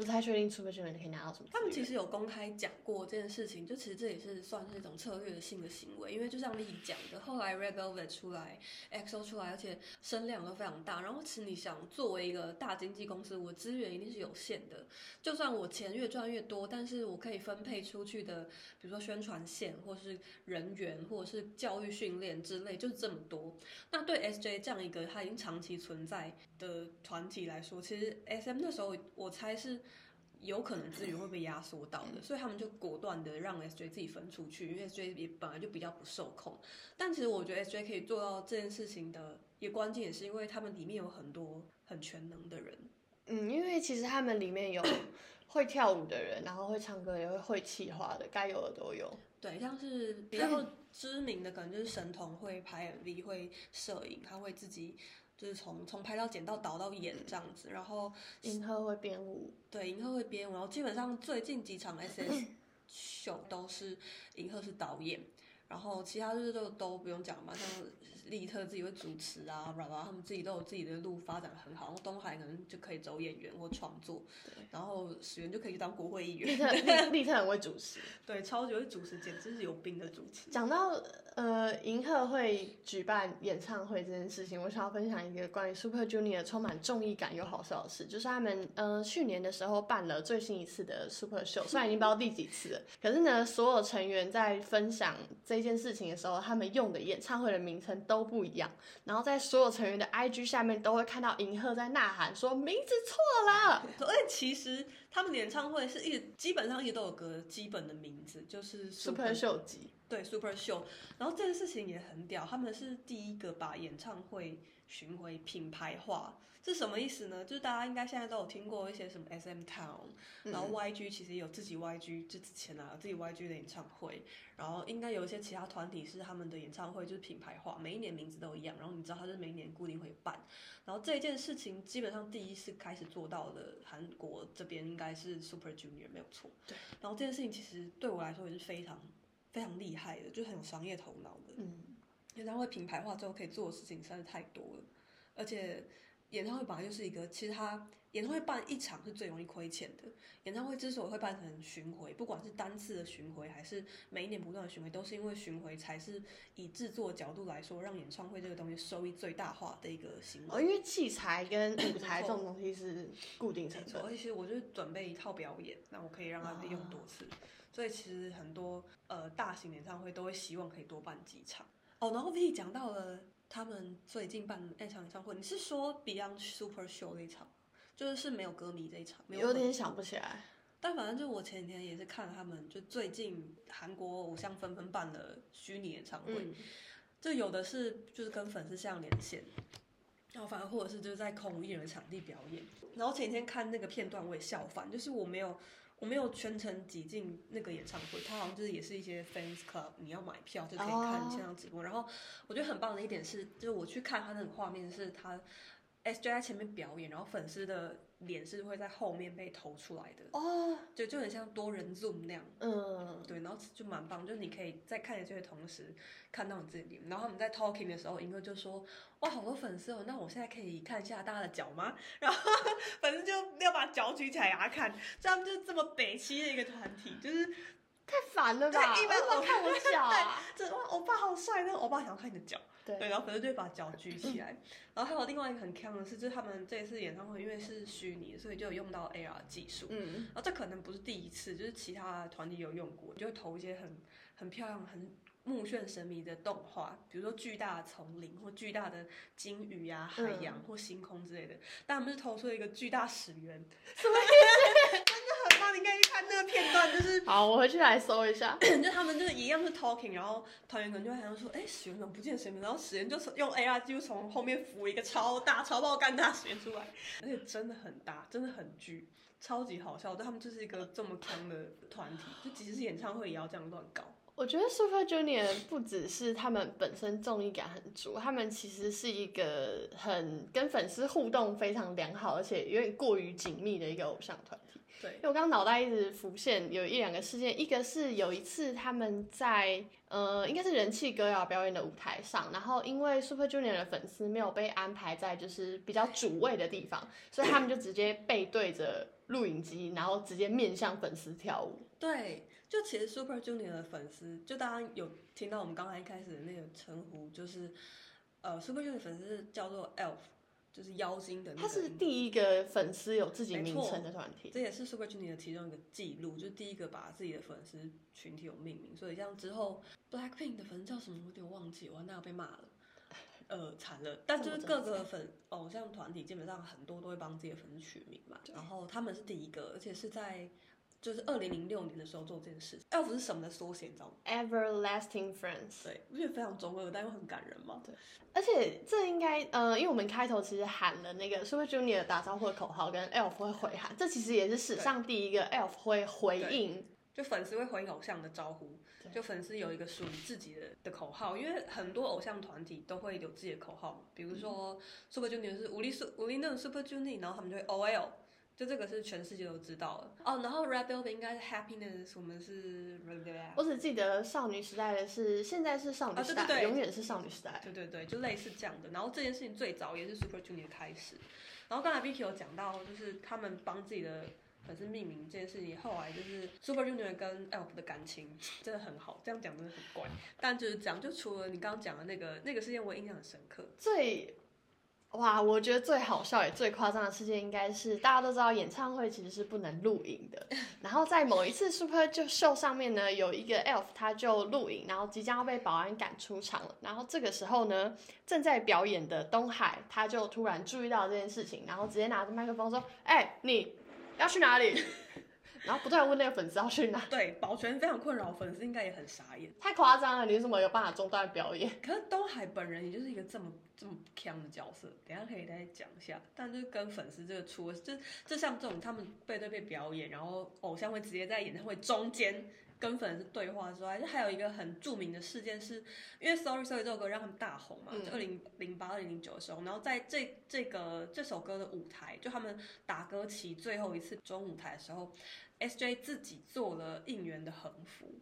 B: 不太确定出不出门可以拿到什么。
A: 他们其实有公开讲过这件事情，就其实这也是算是一种策略性的行为，因为就像丽讲的，后来 Red Velvet 出来，XO 出来，而且声量都非常大。然后其实你想，作为一个大经纪公司，我资源一定是有限的。就算我钱越赚越多，但是我可以分配出去的，比如说宣传线，或是人员，或者是教育训练之类，就是这么多。那对 SJ 这样一个它已经长期存在的团体来说，其实 SM 那时候我猜是。有可能资源会被压缩到的，所以他们就果断的让 SJ 自己分出去，因为 SJ 也本来就比较不受控。但其实我觉得 SJ 可以做到这件事情的一个关键，也是因为他们里面有很多很全能的人。
B: 嗯，因为其实他们里面有 <coughs> 会跳舞的人，然后会唱歌，也会会气化的，该有的都有。
A: 对，像是比较知名的，可能就是神童会拍 MV，会摄影，他会自己。就是从从拍到剪到导到演这样子，然后
B: 银赫会编舞，
A: 对银赫会编舞，然后基本上最近几场 SS 秀都是银赫是导演，然后其他就是都都不用讲嘛，像利特自己会主持啊，然后他们自己都有自己的路发展得很好，然后东海可能就可以走演员或创作，然后史源就可以去当国会议员，<laughs>
B: 利特利利特很会主持，
A: 对，超级会主持，简直是有病的主持。
B: 讲到呃银赫会举办演唱会这件事情，我想要分享一个关于 Super Junior 充满综艺感又好笑的事，就是他们呃去年的时候办了最新一次的 Super Show，虽然已经不知道第几次了，可是呢，所有成员在分享这件事情的时候，他们用的演唱会的名称都不一样，然后在所有成员的 IG 下面都会看到银赫在呐喊说名字错了，<laughs>
A: 而且其实他们的演唱会是一基本上一直都有个基本的名字，就是
B: Super 秀集。
A: 对 Super Show，然后这件事情也很屌，他们是第一个把演唱会巡回品牌化，这什么意思呢？就是大家应该现在都有听过一些什么 SM Town，然后 YG 其实有自己 YG，就之前啊有自己 YG 的演唱会，然后应该有一些其他团体是他们的演唱会就是品牌化，每一年名字都一样，然后你知道它是每一年固定会办，然后这件事情基本上第一次开始做到的韩国这边应该是 Super Junior 没有错，
B: 对，
A: 然后这件事情其实对我来说也是非常。非常厉害的，就很有商业头脑的。
B: 嗯，
A: 演唱会品牌化之后可以做的事情实在是太多了，而且演唱会本来就是一个，其实它演唱会办一场是最容易亏钱的。演唱会之所以会办成巡回，不管是单次的巡回还是每一年不断的巡回，都是因为巡回才是以制作角度来说，让演唱会这个东西收益最大化的一个行为。
B: 哦，因为器材跟 <clears throat> 舞台这种东西是固定成本，
A: 而且我就准备一套表演，那我可以让它利用多次。所以其实很多呃大型演唱会都会希望可以多办几场哦。然后 V 讲到了他们最近办那场演唱会，你是说 Beyond Super Show 那场，就是是没有歌迷这一场？
B: 有点想不起来。
A: 但反正就我前几天也是看他们，就最近韩国偶像纷纷办的虚拟演唱会，就有的是就是跟粉丝像连线，然后反而或者是就是在空无一人的场地表演。然后前几天看那个片段我也笑翻，就是我没有。我没有全程挤进那个演唱会，它好像就是也是一些 fans club，你要买票就可以看现场直播。然后我觉得很棒的一点是，就是我去看他那个画面，是他 S J 在前面表演，然后粉丝的。脸是会在后面被投出来的
B: 哦，
A: 就就很像多人 zoom 那样，
B: 嗯，
A: 对，然后就蛮棒，就是你可以在看这些同时看到你自己脸。然后他们在 talking 的时候，英哥就说：“哇，好多粉丝哦，那我现在可以看一下大家的脚吗？” <laughs> 然后反正就要把脚举起来给他看，这样就是这么北七的一个团体，就是。
B: 太烦了吧！
A: 一般
B: 都看我脚啊，<laughs>
A: 这哇，欧巴好帅！那个欧巴想要看你的脚，
B: 对，
A: 然后粉丝就会把脚举起来。<laughs> 然后还有另外一个很坑的是，就是他们这一次演唱会因为是虚拟，所以就有用到 AR 技术。
B: 嗯，
A: 然后这可能不是第一次，就是其他团体有用过，就会投一些很很漂亮、很目眩神迷的动画，比如说巨大的丛林或巨大的鲸鱼啊、海洋或星空之类的。但他们是投出了一个巨大史源，
B: 什么意思？
A: 你应该去看那个片段，就是
B: 好，我回去来搜一下。<clears throat>
A: 就他们就是一样是 talking，然后团员可能就好像说，哎，史源怎么不见史源？然后史源就是用 AR 就从后面扶一个超大、超爆干大史源出来，而且真的很大，真的很巨，超级好笑。但他们就是一个这么强的团体，就即使是演唱会也要这样乱搞。
B: 我觉得 Super Junior 不只是他们本身综艺感很足，他们其实是一个很跟粉丝互动非常良好，而且有点过于紧密的一个偶像团体。
A: 对，
B: 因为我刚刚脑袋一直浮现有一两个事件，一个是有一次他们在呃应该是人气歌谣表演的舞台上，然后因为 Super Junior 的粉丝没有被安排在就是比较主位的地方，所以他们就直接背对着录影机，然后直接面向粉丝跳舞。
A: 对，就其实 Super Junior 的粉丝，就大家有听到我们刚才一开始的那个称呼，就是呃 Super Junior 粉丝叫做 Elf。就是妖精的，
B: 他是第一个粉丝有自己名称的团体，
A: 这也是 Super Junior 的其中一个记录，就是第一个把自己的粉丝群体有命名。所以这样之后 Blackpink 的粉丝叫什么，我有点忘记，我那要被骂了，呃，惨了。但就是各个粉偶像团体基本上很多都会帮自己的粉丝取名嘛，然后他们是第一个，而且是在。就是二零零六年的时候做这件事情。Elf 是什么的缩写，你知道吗
B: ？Everlasting Friends。
A: 对，不觉得非常中二，但又很感人吗？
B: 对。而且这应该，呃，因为我们开头其实喊了那个 Super Junior 打招呼的口号，跟 Elf 会回喊，这其实也是史上第一个 Elf 会回应
A: 就粉丝会回偶像的招呼，就粉丝有一个属于自己的的口号，因为很多偶像团体都会有自己的口号，比如说 Super Junior 是无力 super 无力那种 Super Junior，然后他们就会 OL，就这个是全世界都知道的哦。然后 Red Velvet 应该是 Happiness，我们是
B: 我只记得少女时代的是现在是少女时代，永远是少女时代。
A: 对对对，就类似这样的。然后这件事情最早也是 Super Junior 开始，然后刚才 Vicky 有讲到，就是他们帮自己的。粉丝命名这件事情，后来就是 Super Junior 跟 Elf 的感情真的很好，这样讲真的很怪。但就是讲，就除了你刚刚讲的那个那个事件，我印象很深刻。
B: 最哇，我觉得最好笑也最夸张的事件，应该是大家都知道，演唱会其实是不能录影的。<laughs> 然后在某一次 Super 就秀上面呢，有一个 Elf 他就录影，然后即将要被保安赶出场了。然后这个时候呢，正在表演的东海他就突然注意到这件事情，然后直接拿着麦克风说：“哎，你。”要去哪里？然后不断问那个粉丝要去哪。
A: 对，保全非常困扰，粉丝应该也很傻眼。
B: 太夸张了，你怎么有办法中断表演？<laughs>
A: 可是东海本人也就是一个这么这么强的角色，等下可以再讲一下。但就是跟粉丝这个出，就就像这种他们背对背表演，然后偶像会直接在演唱会中间。跟粉丝对话之外，就还有一个很著名的事件，是因为《Sorry Sorry》这首歌让他们大红嘛，就二零零八、二零零九的时候，然后在这这个这首歌的舞台，就他们打歌期最后一次中舞台的时候，S J 自己做了应援的横幅。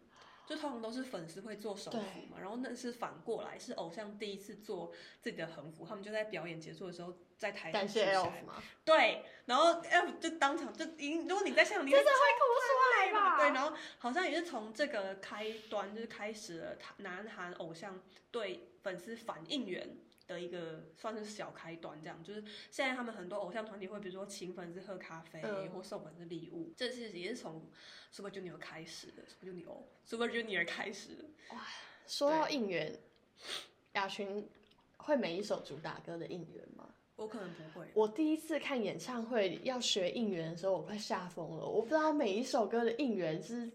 A: 就通常都是粉丝会做手幅嘛，然后那是反过来，是偶像第一次做自己的横幅，他们就在表演结束的时候在台
B: 上感谢 F 吗？
A: 对，然后 F 就当场就，如果你在现场你，
B: 真的会哭出来吧？
A: 对，然后好像也是从这个开端，就是开始了南韩偶像对粉丝反应援。的一个算是小开端，这样就是现在他们很多偶像团体会，比如说请粉丝喝咖啡或送粉丝礼物，这是也是从 Super Junior 开始的，Super Junior，Super Junior 开始的。
B: 哇，说到应援，雅群会每一首主打歌的应援吗？
A: 我可能不会。
B: 我第一次看演唱会要学应援的时候，我快吓疯了。我不知道每一首歌的应援是。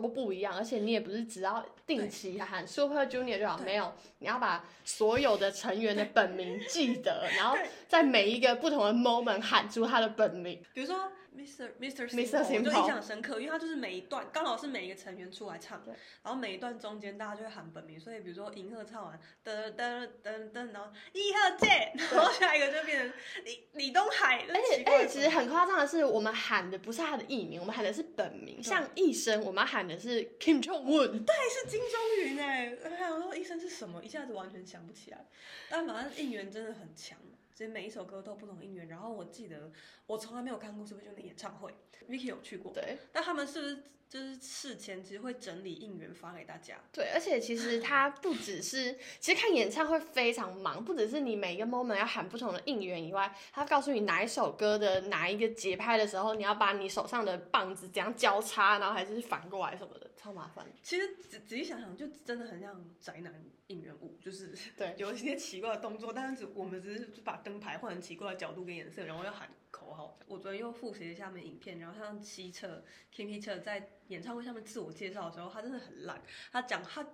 B: 都不一样，而且你也不是只要定期喊 Super Junior 就好，没有，你要把所有的成员的本名记得，然后在每一个不同的 moment 喊出他的本名，
A: 比如说。Mr. Mr. Simple 就印象深刻，因为他就是每一段刚好是每一个成员出来唱，然后每一段中间大家就会喊本名，所以比如说银赫唱完噔噔噔噔，然后一鹤见，然后下一个就变成李李东海。
B: 而且而且其实很夸张的是，我们喊的不是他的艺名，我们喊的是本名。像一生，我们喊的是 Kim Jong Un，
A: 对，是金钟云哎。还有说一生是什么，一下子完全想不起来。但反正应援真的很强。其实每一首歌都不同音源，然后我记得我从来没有看过是不是就那演唱会，Vicky 有去过，
B: 对，
A: 但他们是不是就是事前其实会整理应援发给大家？
B: 对，而且其实他不只是，其实看演唱会非常忙，不只是你每一个 moment 要喊不同的应援以外，他告诉你哪一首歌的哪一个节拍的时候，你要把你手上的棒子怎样交叉，然后还是反过来什么的，超麻烦。
A: 其实仔仔细想想，就真的很像宅男。应援舞就是 <laughs>
B: 对，
A: 有一些奇怪的动作，但是我们只是把灯牌换成奇怪的角度跟颜色，然后要喊口号。我昨天又复习了一下他们影片，然后像西澈 Kim Hee 澈在演唱会上面自我介绍的时候，他真的很烂。他讲他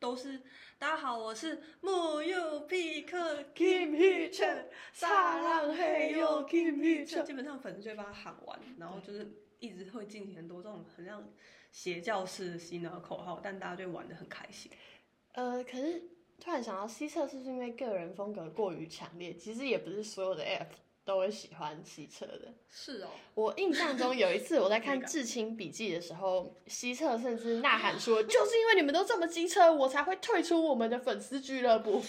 A: 都是大家好，我是木有皮克 Kim Hee 澈，撒浪嘿哟 Kim Hee 澈。基本上粉丝就会把他喊完，然后就是一直会进行很多这种很像邪教式的洗脑口号，但大家就玩的很开心。
B: 呃，可是突然想到，西侧是不是因为个人风格过于强烈？其实也不是所有的 F 都会喜欢西澈的。
A: 是哦，
B: 我印象中有一次我在看《至亲笔记》的时候，西澈甚至呐喊说：“就是因为你们都这么机车，我才会退出我们的粉丝俱乐部。<laughs> ”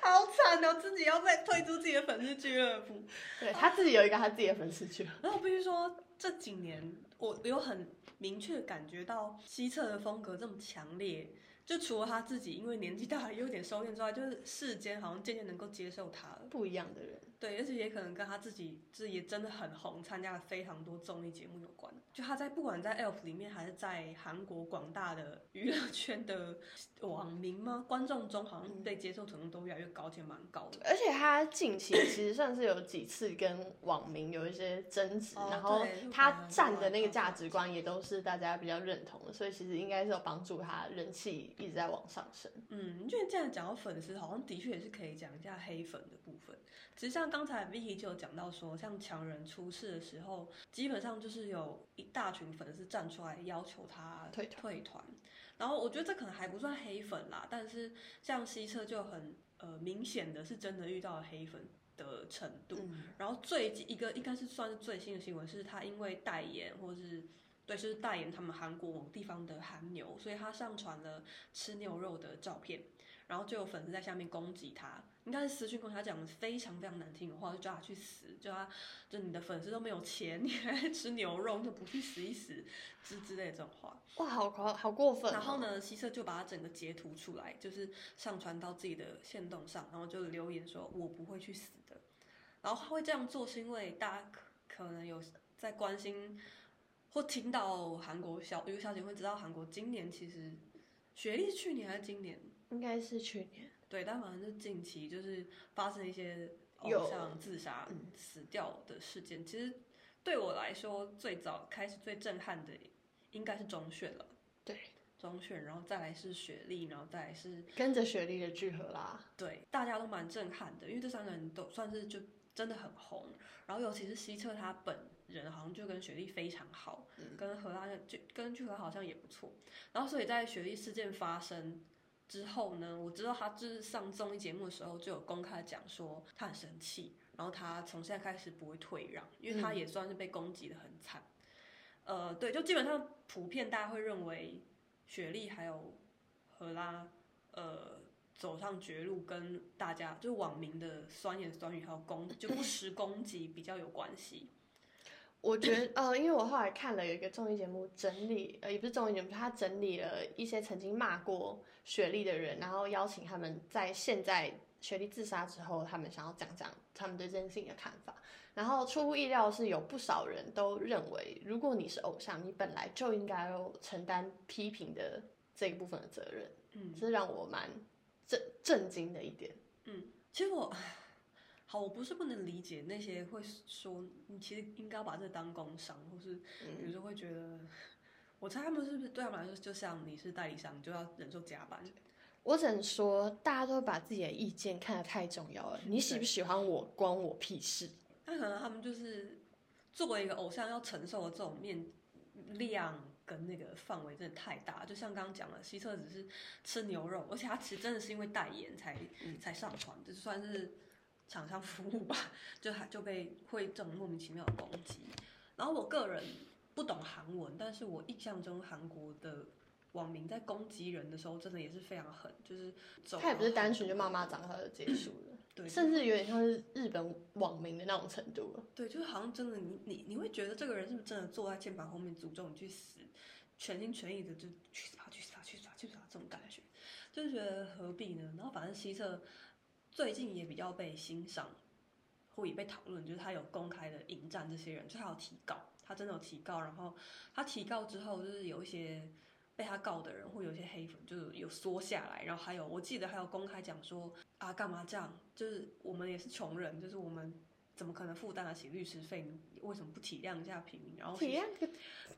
A: 好惨哦，自己要被退出自己的粉丝俱乐部。
B: 对他自己有一个他自己的粉丝俱乐部。
A: 然后我必须说，这几年我有很。明确感觉到西侧的风格这么强烈，就除了他自己因为年纪大了有点收敛之外，就是世间好像渐渐能够接受他了。
B: 不一样的人，
A: 对，而且也可能跟他自己自己也真的很红，参加了非常多综艺节目有关。就他在不管在 ELF 里面，还是在韩国广大的娱乐圈的网民吗？观众中好像被接受程度都越来越高，且蛮高的。
B: 而且他近期其实算是有几次跟网民有一些争执，然后他站的那个价值观也都是大家比较认同的，所以其实应该是有帮助他人气一直在往上升。
A: 嗯，因为这样讲到粉丝，好像的确也是可以讲一下黑粉的部分。其实像像刚才 Vicky 就有讲到说，像强人出事的时候，基本上就是有一大群粉丝站出来要求他
B: 退
A: 退团。然后我觉得这可能还不算黑粉啦，但是像西车就很呃明显的是真的遇到了黑粉的程度。
C: 嗯
A: 然后最一个应该是算是最新的新闻是，他因为代言或是对，就是代言他们韩国某地方的韩牛，所以他上传了吃牛肉的照片，然后就有粉丝在下面攻击他，应该是私讯跟他，讲的非常非常难听的话，就叫他去死，叫他就你的粉丝都没有钱，你还在吃牛肉，就不去死一死之之类的这种话。
B: 哇，好好好过分、哦。
A: 然后？呢，希澈就把他整个截图出来，就是上传到自己的线动上，然后就留言说：“我不会去死的。”然后他会这样做，是因为大家可可能有在关心或听到韩国小有个消息会知道，韩国今年其实学历去年还是今年？
B: 应该是去年。
A: 对，但反正就近期就是发生一些偶像自杀、死掉的事件。其实对我来说，最早开始最震撼的应该是中选了。
B: 对，
A: 中选，然后再来是雪莉，然后再来是
B: 跟着雪莉的聚合啦。
A: 对，大家都蛮震撼的，因为这三个人都算是就真的很红。然后尤其是西澈他本人好像就跟雪莉非常好，跟荷拉就跟聚合好像也不错。然后所以在雪莉事件发生之后呢，我知道他就是上综艺节目的时候就有公开讲说他很生气，然后他从现在开始不会退让，因为他也算是被攻击的很惨。呃，对，就基本上普遍大家会认为雪莉还有荷拉，呃，走上绝路跟大家就是网民的酸言酸语还有攻就不实攻击比较有关系。
B: 我觉得，呃，因为我后来看了有一个综艺节目整理，呃，也不是综艺节目，他整理了一些曾经骂过雪莉的人，然后邀请他们在现在雪莉自杀之后，他们想要讲讲他们对这件事情的看法。然后出乎意料的是，有不少人都认为，如果你是偶像，你本来就应该要承担批评的这一部分的责任。
A: 嗯，
B: 这让我蛮震震惊的一点。
A: 嗯其实我好，我不是不能理解那些会说你其实应该要把这当工伤，或是有时候会觉得，我猜他们是不是对他们来说，就像你是代理商，你就要忍受加班。
B: 我只能说，大家都会把自己的意见看得太重要了。你喜不喜欢我，关我屁事。
A: 那可能他们就是作为一个偶像要承受的这种面量跟那个范围真的太大，就像刚刚讲了，希澈只是吃牛肉，而且他其实真的是因为代言才、才上传，这算是厂商服务吧，就还就被会这种莫名其妙的攻击。然后我个人不懂韩文，但是我印象中韩国的网民在攻击人的时候，真的也是非常狠，就是走
B: 他也不是
A: 到
B: 单纯就骂骂脏话就结束了，<clears throat>
A: 对，
B: 甚至有点像是日本网民的那种程度了。
A: 对，就是好像真的你你你会觉得这个人是不是真的坐在键盘后面诅咒你去死，全心全意的就去死吧去死吧去死吧去死吧这种感觉，就是觉得何必呢？然后反正希澈最近也比较被欣赏，或也被讨论，就是他有公开的迎战这些人，就他有提告，他真的有提告，然后他提告之后，就是有一些被他告的人或有一些黑粉，就是有缩下来，然后还有我记得还有公开讲说啊干嘛这样，就是我们也是穷人，就是我们。怎么可能负担得起律师费？你为什么不体谅一下平民？然后
B: 体谅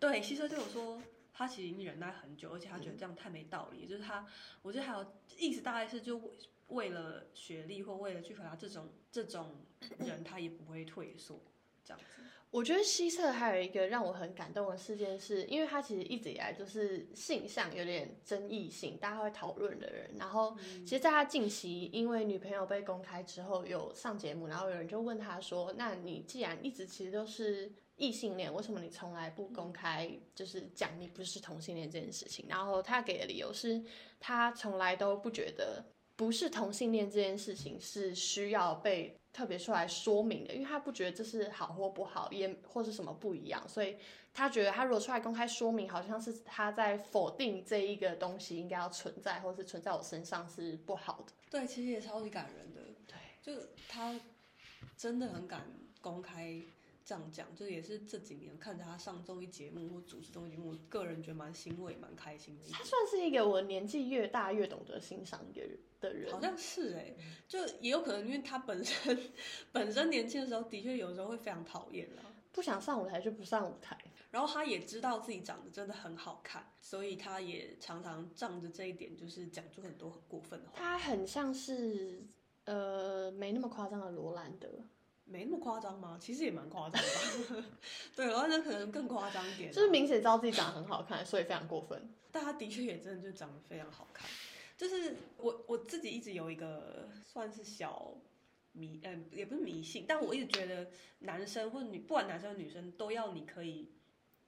A: 对，希澈就有说，他其实已经忍耐很久，而且他觉得这样太没道理。就是他，我觉得还有意思大概是就为为了学历或为了去回答这种这种人，他也不会退缩这样子。
B: 我觉得希澈还有一个让我很感动的事件是，因为他其实一直以来就是性向有点争议性，大家会讨论的人。然后，其实在他近期因为女朋友被公开之后，有上节目，然后有人就问他说：“那你既然一直其实都是异性恋，为什么你从来不公开就是讲你不是同性恋这件事情？”然后他给的理由是，他从来都不觉得不是同性恋这件事情是需要被特别出来说明的，因为他不觉得这是好或不好，也或是什么不一样，所以他觉得他如果出来公开说明，好像是他在否定这一个东西应该要存在，或是存在我身上是不好的。
A: 对，其实也超级感人的。
B: 对，
A: 就他真的很敢公开这样讲，就也是这几年看着他上综艺节目或主持综艺节目，我个人觉得蛮欣慰、蛮开心的。
B: 他算是一个我年纪越大越懂得欣赏一个人的人，
A: 好像是哎、就也有可能因为他本身 <laughs> 本身年轻的时候，的确有时候会非常讨厌啦。
B: 不想上舞台就不上舞台。
A: 然后他也知道自己长得真的很好看，所以他也常常仗着这一点，就是讲出很多很过分的话。
B: 他很像是呃没那么夸张的罗兰德，
A: 没那么夸张吗？其实也蛮夸张的。<laughs> 对，然后那可能更夸张一点啊、
B: 就是明显知道自己长得很好看，所以非常过分。
A: 但他的确也真的就长得非常好看。就是我我自己一直有一个算是小迷，嗯、也不是迷信，但我一直觉得男生或女，不管男生或女生，都要你可以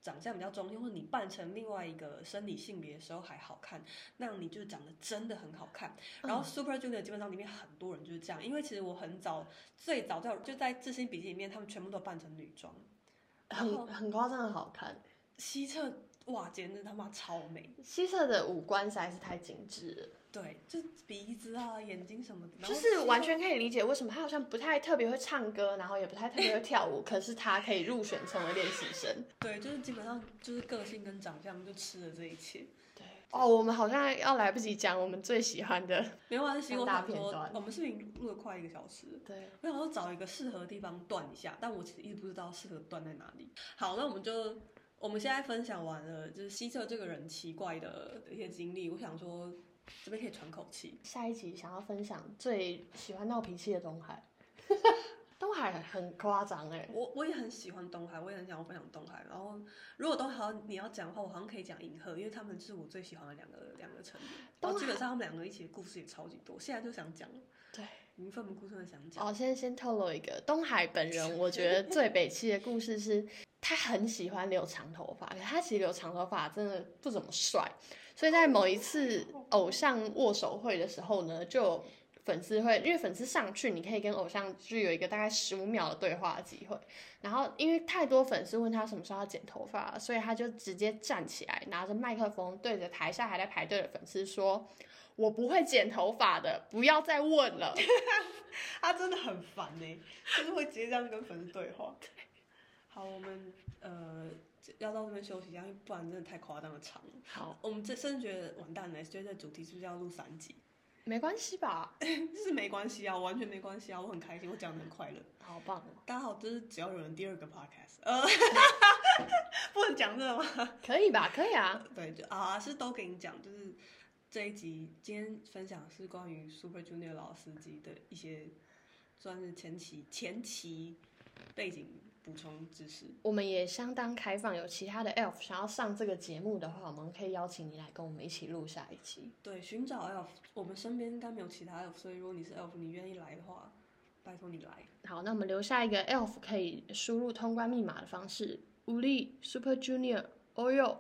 A: 长相比较中性，或者你扮成另外一个生理性别的时候还好看，那样你就长得真的很好看。然后 Super Junior 基本上里面很多人就是这样，因为其实我很早最早在就在自信笔记里面，他们全部都扮成女装，
B: 很很夸张的好看。
A: 西侧哇，简直他妈超美。
B: 西侧的五官实在是太精致了，
A: 对，就是鼻子啊、眼睛什么的，
B: 就是完全可以理解为什么他好像不太特别会唱歌，然后也不太特别会跳舞，可是他可以入选成为练习生。
A: 对，就是基本上就是个性跟长相就吃了这一切。
B: 对，哦，我们好像要来不及讲我们最喜欢的。<laughs>
A: 没关系，我
B: 大
A: 想说我们视频录了快一个小时了，
B: 对，
A: 我想说找一个适合的地方断一下，但我其实一直不知道适合断在哪里。好，那我们就我们现在分享完了，就是西侧这个人奇怪的一些经历，我想说这边可以喘口气。
B: 下一集想要分享最喜欢闹脾气的东海。<laughs> 东海很夸张哎，
A: 我我也很喜欢东海，我也很想要分享东海。然后如果东海你要讲的话，我好像可以讲银河，因为他们是我最喜欢的两个两个成员。然后基本上他们两个一起的故事也超级多，现在就想讲了，
B: 对。
A: 已经奋不顾身的想讲。
B: 哦，先先透露一个，东海本人 <laughs> 我觉得最北气的故事是，他很喜欢留长头发，可他其实留长头发真的不怎么帅，所以在某一次偶像握手会的时候呢，就有粉丝会，因为粉丝上去，你可以跟偶像就有一个大概十五秒的对话机会，然后因为太多粉丝问他什么时候要剪头发，所以他就直接站起来，拿着麦克风对着台下还在排队的粉丝说。我不会剪头发的，不要再问了。<laughs>
A: 他真的很烦呢、就是会直接这样跟粉丝对话。好，我们呃要到这边休息一下，不然真的太夸张的长了。
B: 好，
A: 我们这甚至觉得完蛋了，觉得这主题是不是要录三集？<laughs>
B: 没关系吧？<laughs>
A: 是没关系啊，完全没关系啊，我很开心，我讲的很快乐。
B: 好棒哦！
A: 大家好，这是只要有人第二个 podcast，呃，<laughs> 不能讲这个吗？
B: 可以吧？可以啊。
A: 对，就啊是都给你讲，就是这一集今天分享是关于 Super Junior 老司机的一些算是前期前期背景补充知识。
B: 我们也相当开放，有其他的 elf 想要上这个节目的话，我们可以邀请你来跟我们一起录下一期。
A: 对，寻找 elf，我们身边应该没有其他 elf，所以如果你是 elf，你愿意来的话，拜托你来。
B: 好，那我们留下一个 elf 可以输入通关密码的方式：武力 Super Junior Oyo